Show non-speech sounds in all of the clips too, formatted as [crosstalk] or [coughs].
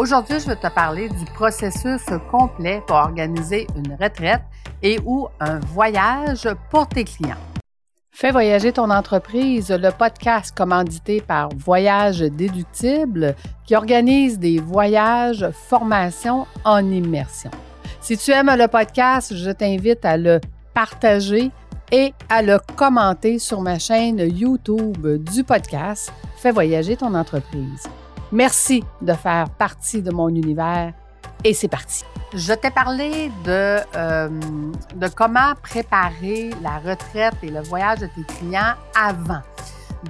Aujourd'hui, je vais te parler du processus complet pour organiser une retraite et ou un voyage pour tes clients. Fais voyager ton entreprise, le podcast commandité par Voyage Déductible qui organise des voyages, formations en immersion. Si tu aimes le podcast, je t'invite à le partager et à le commenter sur ma chaîne YouTube du podcast Fais voyager ton entreprise. Merci de faire partie de mon univers et c'est parti. Je t'ai parlé de, euh, de comment préparer la retraite et le voyage de tes clients avant.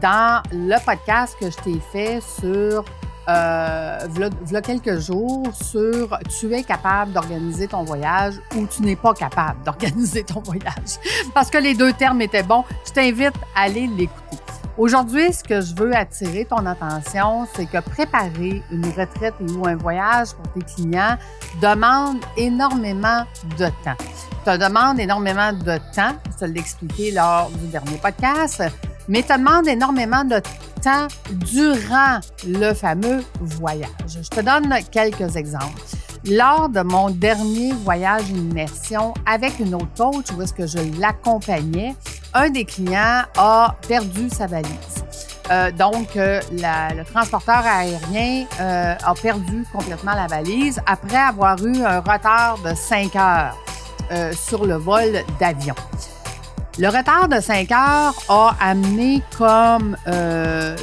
Dans le podcast que je t'ai fait sur euh, quelques jours sur tu es capable d'organiser ton voyage ou tu n'es pas capable d'organiser ton voyage. Parce que les deux termes étaient bons, je t'invite à aller l'écouter. Aujourd'hui, ce que je veux attirer ton attention, c'est que préparer une retraite ou un voyage pour tes clients demande énormément de temps. Ça demande énormément de temps, je te l'ai expliqué lors du dernier podcast, mais ça demande énormément de temps durant le fameux voyage. Je te donne quelques exemples. Lors de mon dernier voyage immersion avec une autre coach où est-ce que je l'accompagnais, un des clients a perdu sa valise. Euh, donc, euh, le transporteur aérien euh, a perdu complètement la valise après avoir eu un retard de 5 heures sur le vol d'avion. Le retard de 5 heures a amené comme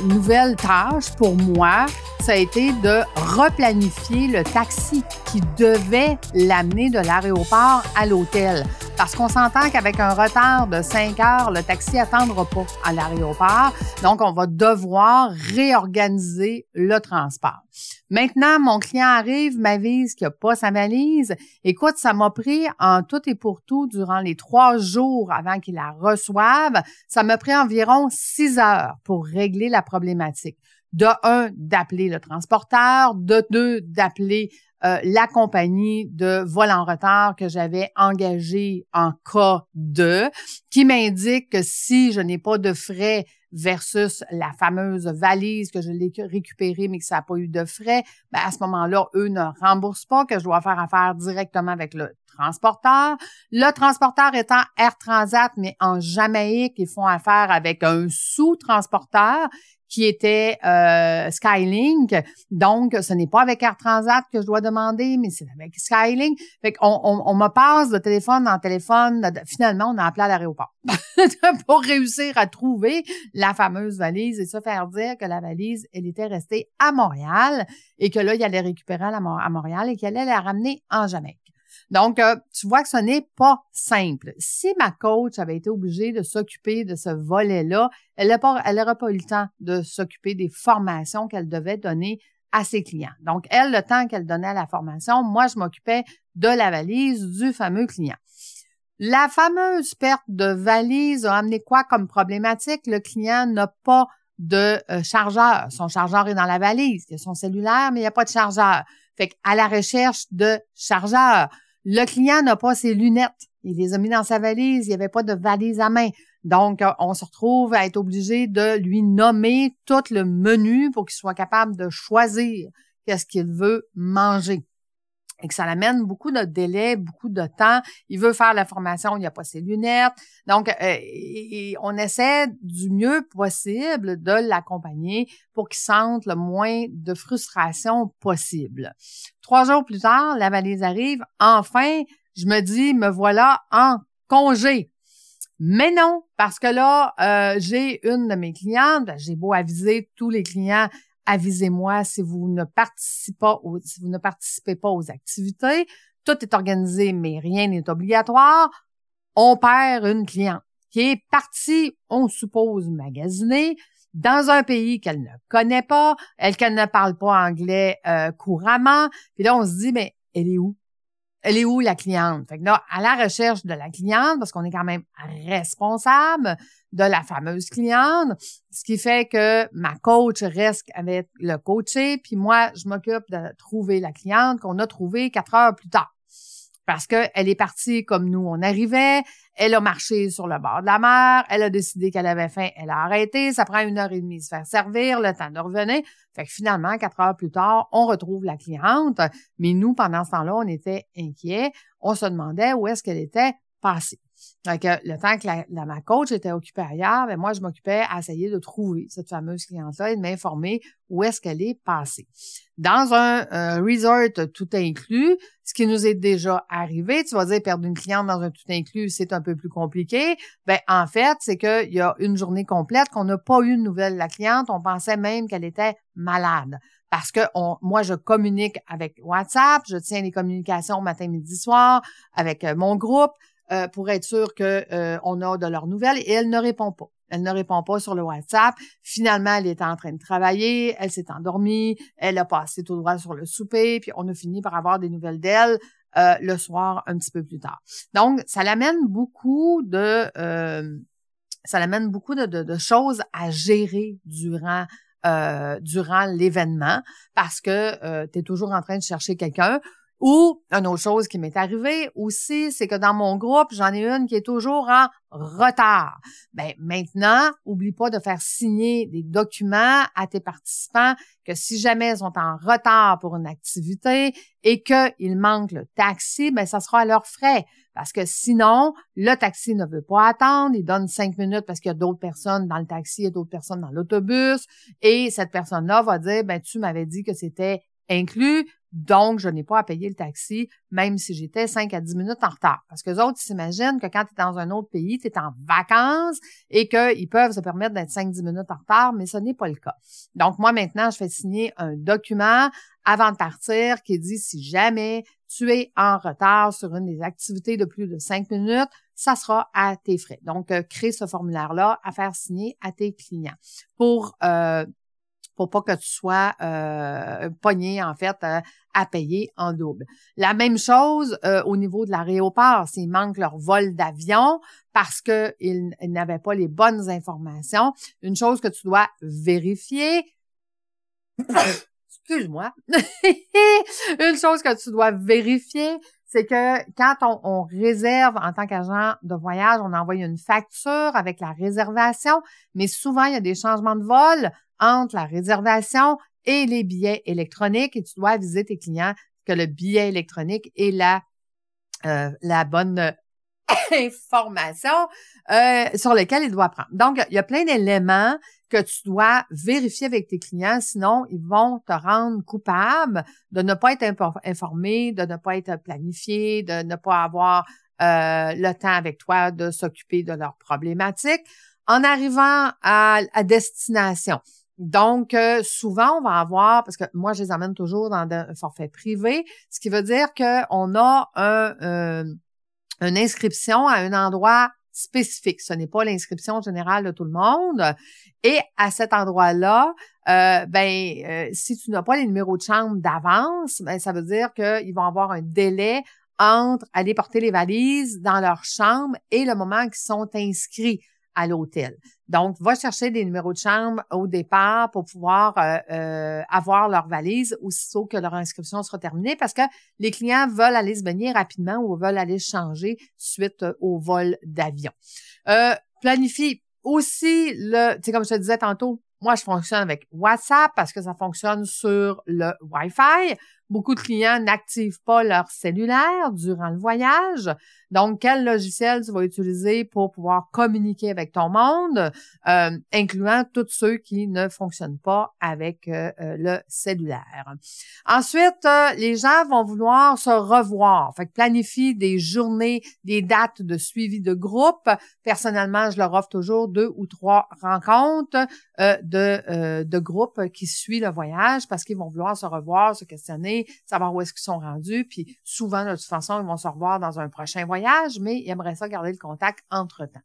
nouvelle tâche pour moi, ça a été de replanifier le taxi qui devait l'amener de l'aéroport à l'hôtel. Parce qu'on s'entend qu'avec un retard de 5 heures, le taxi attendra pas à l'aéroport. Donc, on va devoir réorganiser le transport. Maintenant, mon client arrive, m'avise qu'il n'a pas sa valise. Écoute, ça m'a pris en tout et pour tout durant les trois jours avant qu'il la reçoive, ça m'a pris environ six heures pour régler la problématique de un, d'appeler le transporteur, de deux, d'appeler euh, la compagnie de vol en retard que j'avais engagée en cas de, qui m'indique que si je n'ai pas de frais versus la fameuse valise que je l'ai récupérée mais que ça n'a pas eu de frais, ben à ce moment-là, eux ne remboursent pas, que je dois faire affaire directement avec le transporteur. Le transporteur étant Air Transat, mais en Jamaïque, ils font affaire avec un sous-transporteur qui était euh, Skylink. Donc, ce n'est pas avec Air Transat que je dois demander, mais c'est avec Skylink. Fait qu'on on, me passe de téléphone en téléphone. Finalement, on a appelé à l'aéroport [laughs] pour réussir à trouver la fameuse valise et se faire dire que la valise, elle était restée à Montréal et que là, il allait récupérer à, à Montréal et qu'elle allait la ramener en Jamaïque. Donc, euh, tu vois que ce n'est pas simple. Si ma coach avait été obligée de s'occuper de ce volet-là, elle n'aurait pas, eu le temps de s'occuper des formations qu'elle devait donner à ses clients. Donc, elle, le temps qu'elle donnait à la formation, moi, je m'occupais de la valise du fameux client. La fameuse perte de valise a amené quoi comme problématique? Le client n'a pas de euh, chargeur. Son chargeur est dans la valise. Il y a son cellulaire, mais il n'y a pas de chargeur. Fait qu'à la recherche de chargeur, le client n'a pas ses lunettes. Il les a mis dans sa valise. Il n'y avait pas de valise à main. Donc, euh, on se retrouve à être obligé de lui nommer tout le menu pour qu'il soit capable de choisir qu'est-ce qu'il veut manger et que ça l'amène beaucoup de délai, beaucoup de temps. Il veut faire la formation, il n'y a pas ses lunettes. Donc, euh, on essaie du mieux possible de l'accompagner pour qu'il sente le moins de frustration possible. Trois jours plus tard, la valise arrive. Enfin, je me dis, me voilà en congé. Mais non, parce que là, euh, j'ai une de mes clientes, j'ai beau aviser tous les clients avisez-moi si vous ne participez pas aux, activités. Tout est organisé, mais rien n'est obligatoire. On perd une cliente qui est partie, on suppose, magasiner dans un pays qu'elle ne connaît pas, elle qu'elle ne parle pas anglais euh, couramment. Puis là, on se dit, mais elle est où? Elle est où la cliente? Fait que là, à la recherche de la cliente, parce qu'on est quand même responsable de la fameuse cliente, ce qui fait que ma coach reste avec le coaché, puis moi, je m'occupe de trouver la cliente qu'on a trouvée quatre heures plus tard. Parce qu'elle est partie comme nous, on arrivait, elle a marché sur le bord de la mer, elle a décidé qu'elle avait faim, elle a arrêté, ça prend une heure et demie de se faire servir, le temps de revenir. Fait que finalement, quatre heures plus tard, on retrouve la cliente, mais nous, pendant ce temps-là, on était inquiets, on se demandait où est-ce qu'elle était passée. Donc, le temps que ma coach était occupée ailleurs, ben moi, je m'occupais à essayer de trouver cette fameuse cliente-là et de m'informer où est-ce qu'elle est passée. Dans un resort tout inclus, ce qui nous est déjà arrivé, tu vas dire perdre une cliente dans un tout inclus, c'est un peu plus compliqué. Ben en fait, c'est qu'il y a une journée complète qu'on n'a pas eu de nouvelles de la cliente. On pensait même qu'elle était malade parce que moi, je communique avec WhatsApp, je tiens les communications matin, midi, soir avec euh, mon groupe. Euh, pour être sûr que euh, on a de leurs nouvelles et elle ne répond pas. Elle ne répond pas sur le WhatsApp. Finalement, elle était en train de travailler, elle s'est endormie, elle a passé tout droit sur le souper, puis on a fini par avoir des nouvelles d'elle euh, le soir un petit peu plus tard. Donc, ça l'amène beaucoup de ça l'amène beaucoup de, de, choses à gérer durant durant l'événement parce que tu es toujours en train de chercher quelqu'un ou, une autre chose qui m'est arrivée aussi, c'est que dans mon groupe, j'en ai une qui est toujours en retard. Ben, maintenant, oublie pas de faire signer des documents à tes participants que si jamais ils sont en retard pour une activité et qu'il manque le taxi, ben, ça sera à leurs frais. Parce que sinon, le taxi ne veut pas attendre, il donne cinq minutes parce qu'il y a d'autres personnes dans le taxi, il y a d'autres personnes dans l'autobus, et cette personne-là va dire, ben, tu m'avais dit que c'était inclus, donc, je n'ai pas à payer le taxi, même si j'étais 5 à 10 minutes en retard. Parce que les autres s'imaginent que quand tu es dans un autre pays, tu es en vacances et qu'ils peuvent se permettre d'être 5-10 minutes en retard, mais ce n'est pas le cas. Donc, moi, maintenant, je fais signer un document avant de partir qui dit si jamais tu es en retard sur une des activités de plus de 5 minutes, ça sera à tes frais. Donc, euh, crée ce formulaire-là à faire signer à tes clients pour euh, pour pas que tu sois euh, pogné, en fait, à payer en double. La même chose euh, au niveau de l'aéroport, s'ils manquent leur vol d'avion parce qu'ils n'avaient pas les bonnes informations, une chose que tu dois vérifier, [coughs] excuse-moi, [laughs] une chose que tu dois vérifier, c'est que quand on, réserve en tant qu'agent de voyage, on envoie une facture avec la réservation, mais souvent, il y a des changements de vol entre la réservation et les billets électroniques et tu dois aviser tes clients que le billet électronique est la, euh, la bonne [coughs] information euh, sur lequel il doit prendre. Donc, il y a plein d'éléments que tu dois vérifier avec tes clients, sinon ils vont te rendre coupable de ne pas être informé, de ne pas être planifié, de ne pas avoir euh, le temps avec toi de s'occuper de leurs problématiques. En arrivant à, à destination, donc, euh, souvent, on va avoir, parce que moi, je les emmène toujours dans un forfait privé, ce qui veut dire qu'on a un, euh, une inscription à un endroit spécifique. Ce n'est pas l'inscription générale de tout le monde. Et à cet endroit-là, euh, ben, si tu n'as pas les numéros de chambre d'avance, ben, ça veut dire qu'ils vont avoir un délai entre aller porter les valises dans leur chambre et le moment qu'ils sont inscrits à l'hôtel. Donc, va chercher des numéros de chambre au départ pour pouvoir euh, euh, avoir leur valise aussitôt que leur inscription sera terminée parce que les clients veulent aller se baigner rapidement ou veulent aller changer suite au vol d'avion. Euh, planifie aussi le, tu comme je te disais tantôt, moi, je fonctionne avec WhatsApp parce que ça fonctionne sur le Wi-Fi. Beaucoup de clients n'activent pas leur cellulaire durant le voyage. Donc, quel logiciel tu vas utiliser pour pouvoir communiquer avec ton monde, euh, incluant tous ceux qui ne fonctionnent pas avec euh, euh, le cellulaire. Ensuite, les gens vont vouloir se revoir. Fait que planifie des journées, des dates de suivi de groupe. Personnellement, je leur offre toujours deux ou trois rencontres de, de groupe qui suivent le voyage parce qu'ils vont vouloir se revoir, se questionner, savoir où est-ce qu'ils sont rendus. Puis souvent, de toute façon, ils vont se revoir dans un prochain voyage mais il aimerait ça garder le contact entre-temps.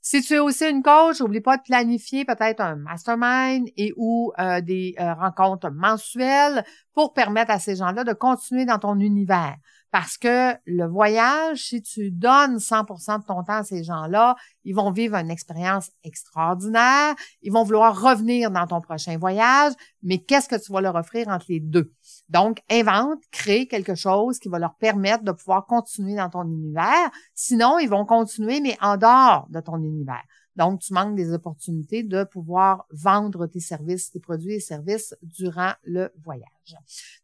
Si tu es aussi une coach, n'oublie pas de planifier peut-être un mastermind et ou euh, des euh, rencontres mensuelles pour permettre à ces gens-là de continuer dans ton univers. Parce que le voyage, si tu donnes 100% de ton temps à ces gens-là, ils vont vivre une expérience extraordinaire. Ils vont vouloir revenir dans ton prochain voyage. Mais qu'est-ce que tu vas leur offrir entre les deux? Donc, invente, crée quelque chose qui va leur permettre de pouvoir continuer dans ton univers. Sinon, ils vont continuer, mais en dehors de ton univers. Donc, tu manques des opportunités de pouvoir vendre tes services, tes produits et services durant le voyage.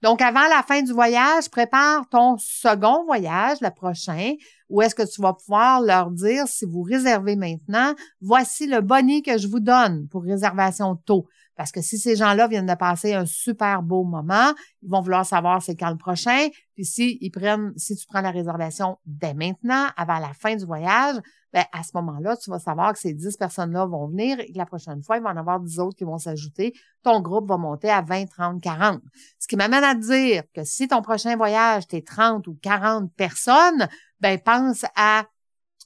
Donc, avant la fin du voyage, prépare ton second voyage, le prochain, où est-ce que tu vas pouvoir leur dire, si vous réservez maintenant, voici le bonnet que je vous donne pour réservation tôt. Parce que si ces gens-là viennent de passer un super beau moment, ils vont vouloir savoir c'est quand le prochain. Puis si ils prennent, si tu prends la réservation dès maintenant, avant la fin du voyage, ben à ce moment-là, tu vas savoir que ces 10 personnes-là vont venir et que la prochaine fois, il va en avoir 10 autres qui vont s'ajouter. Ton groupe va monter à 20, 30, 40. Ce qui m'amène à dire que si ton prochain voyage, t'es 30 ou 40 personnes, ben pense à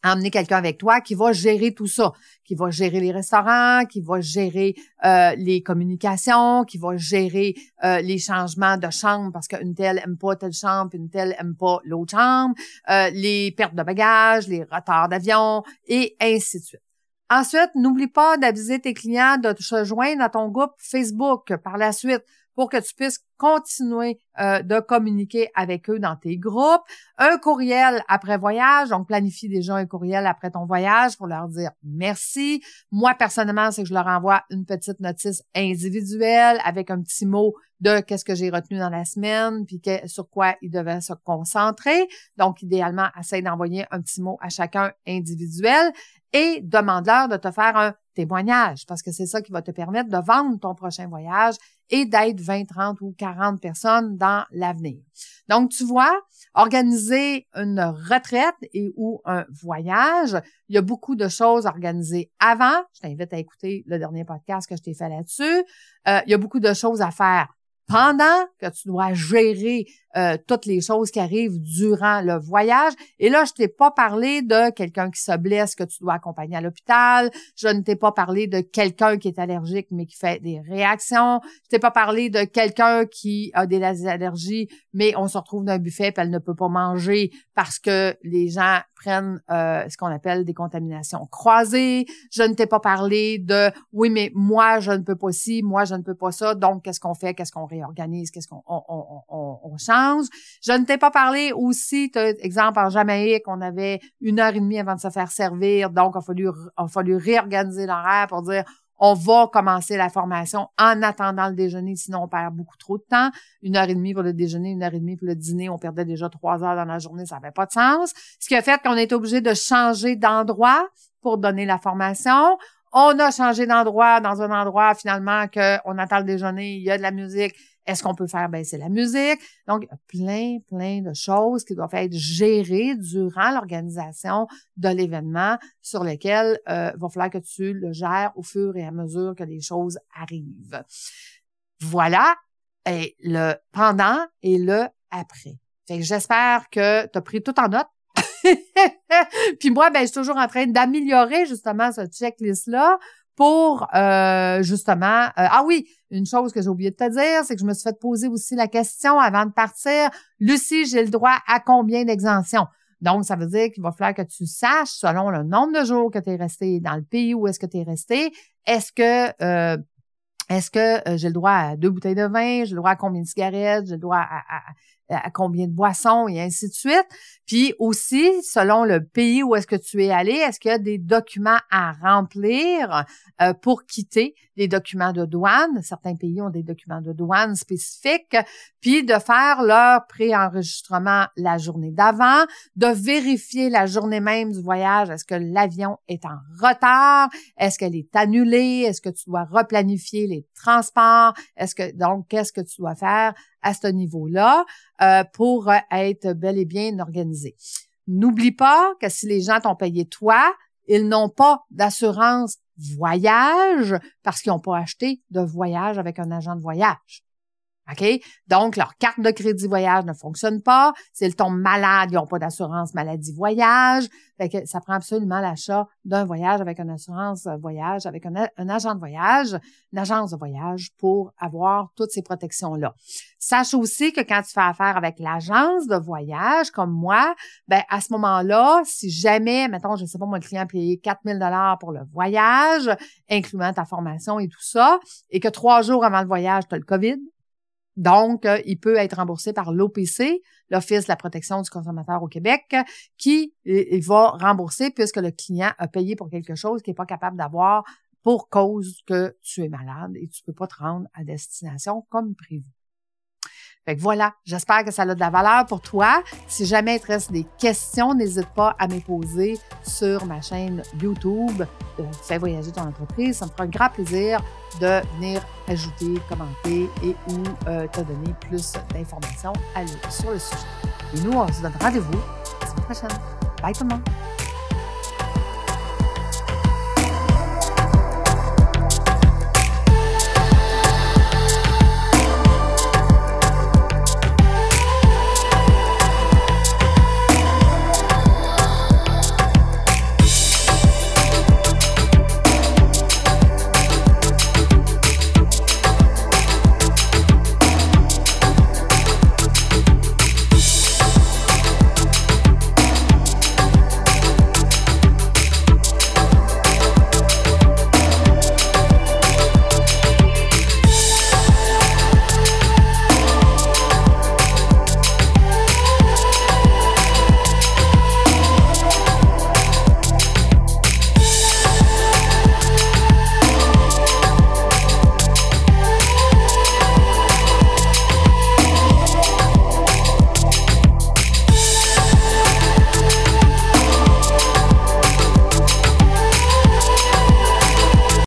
emmener quelqu'un avec toi qui va gérer tout ça, qui va gérer les restaurants, qui va gérer euh, les communications, qui va gérer euh, les changements de chambre parce qu'une telle aime pas telle chambre, une telle aime pas l'autre chambre, euh, les pertes de bagages, les retards d'avion et ainsi de suite. Ensuite, n'oublie pas d'aviser tes clients de te rejoindre à ton groupe Facebook par la suite pour que tu puisses continuer euh, de communiquer avec eux dans tes groupes. Un courriel après voyage, donc planifie déjà un courriel après ton voyage pour leur dire merci. Moi, personnellement, c'est que je leur envoie une petite notice individuelle avec un petit mot de qu'est-ce que j'ai retenu dans la semaine, puis sur quoi ils devaient se concentrer. Donc, idéalement, essaye d'envoyer un petit mot à chacun individuel et demande-leur de te faire un témoignage parce que c'est ça qui va te permettre de vendre ton prochain voyage et d'être 20, 30 ou 40 personnes dans l'avenir. Donc, tu vois, organiser une retraite et ou un voyage, il y a beaucoup de choses à organiser avant. Je t'invite à écouter le dernier podcast que je t'ai fait là-dessus. Euh, il y a beaucoup de choses à faire pendant que tu dois gérer euh, toutes les choses qui arrivent durant le voyage. Et là, je t'ai pas parlé de quelqu'un qui se blesse que tu dois accompagner à l'hôpital. Je ne t'ai pas parlé de quelqu'un qui est allergique mais qui fait des réactions. Je t'ai pas parlé de quelqu'un qui a des allergies mais on se retrouve dans un buffet et elle ne peut pas manger parce que les gens prennent euh, ce qu'on appelle des contaminations croisées. Je ne t'ai pas parlé de oui mais moi je ne peux pas ci, moi je ne peux pas ça. Donc qu'est-ce qu'on fait, qu'est-ce qu'on réorganise, qu'est-ce qu'on on, on, on change? Je ne t'ai pas parlé aussi, exemple, en Jamaïque, on avait une heure et demie avant de se faire servir, donc il a fallu, a fallu réorganiser l'horaire pour dire on va commencer la formation en attendant le déjeuner, sinon on perd beaucoup trop de temps. Une heure et demie pour le déjeuner, une heure et demie pour le dîner, on perdait déjà trois heures dans la journée, ça n'avait pas de sens. Ce qui a fait qu'on est obligé de changer d'endroit pour donner la formation. On a changé d'endroit dans un endroit finalement qu'on attend le déjeuner, il y a de la musique, est-ce qu'on peut faire baisser la musique? Donc, il y a plein, plein de choses qui doivent être gérées durant l'organisation de l'événement sur euh, il va falloir que tu le gères au fur et à mesure que les choses arrivent. Voilà et le pendant et le après. J'espère que tu as pris tout en note. [laughs] Puis moi, ben, je suis toujours en train d'améliorer justement ce checklist-là pour euh, justement... Euh, ah oui, une chose que j'ai oublié de te dire, c'est que je me suis fait poser aussi la question avant de partir, Lucie, j'ai le droit à combien d'exemptions? Donc, ça veut dire qu'il va falloir que tu saches, selon le nombre de jours que tu es resté dans le pays où est-ce que tu es resté, est-ce que euh, est-ce que j'ai le droit à deux bouteilles de vin, j'ai le droit à combien de cigarettes, j'ai le droit à, à combien de boissons et ainsi de suite. Puis aussi, selon le pays où est-ce que tu es allé, est-ce qu'il y a des documents à remplir euh, pour quitter les documents de douane? Certains pays ont des documents de douane spécifiques. Puis de faire leur préenregistrement la journée d'avant, de vérifier la journée même du voyage. Est-ce que l'avion est en retard? Est-ce qu'elle est annulée? Est-ce que tu dois replanifier les transports? Est-ce que donc qu'est-ce que tu dois faire à ce niveau-là euh, pour être bel et bien organisé. N'oublie pas que si les gens t'ont payé toi, ils n'ont pas d'assurance voyage parce qu'ils n'ont pas acheté de voyage avec un agent de voyage. OK? Donc, leur carte de crédit voyage ne fonctionne pas. S'ils tombent malades, ils n'ont pas d'assurance maladie voyage. Fait que ça prend absolument l'achat d'un voyage avec une assurance voyage, avec un, agent de voyage, une agence de voyage pour avoir toutes ces protections-là. Sache aussi que quand tu fais affaire avec l'agence de voyage, comme moi, ben, à ce moment-là, si jamais, mettons, je ne sais pas, mon client a payé 4000 dollars pour le voyage, incluant ta formation et tout ça, et que trois jours avant le voyage, tu as le COVID, Donc, euh, il peut être remboursé par l'OPC, l'Office de la protection du consommateur au Québec, qui il va rembourser puisque le client a payé pour quelque chose qu'il n'est pas capable d'avoir pour cause que tu es malade et tu peux pas te rendre à destination comme prévu. Fait que voilà, j'espère que ça a de la valeur pour toi. Si jamais il te reste des questions, n'hésite pas à me poser sur ma chaîne YouTube. Euh, Fais voyager ton entreprise. Ça me fera un grand plaisir de venir ajouter, commenter et ou euh, te donner plus d'informations sur le sujet. Et nous, on se donne rendez-vous la semaine prochaine. Bye tout le monde!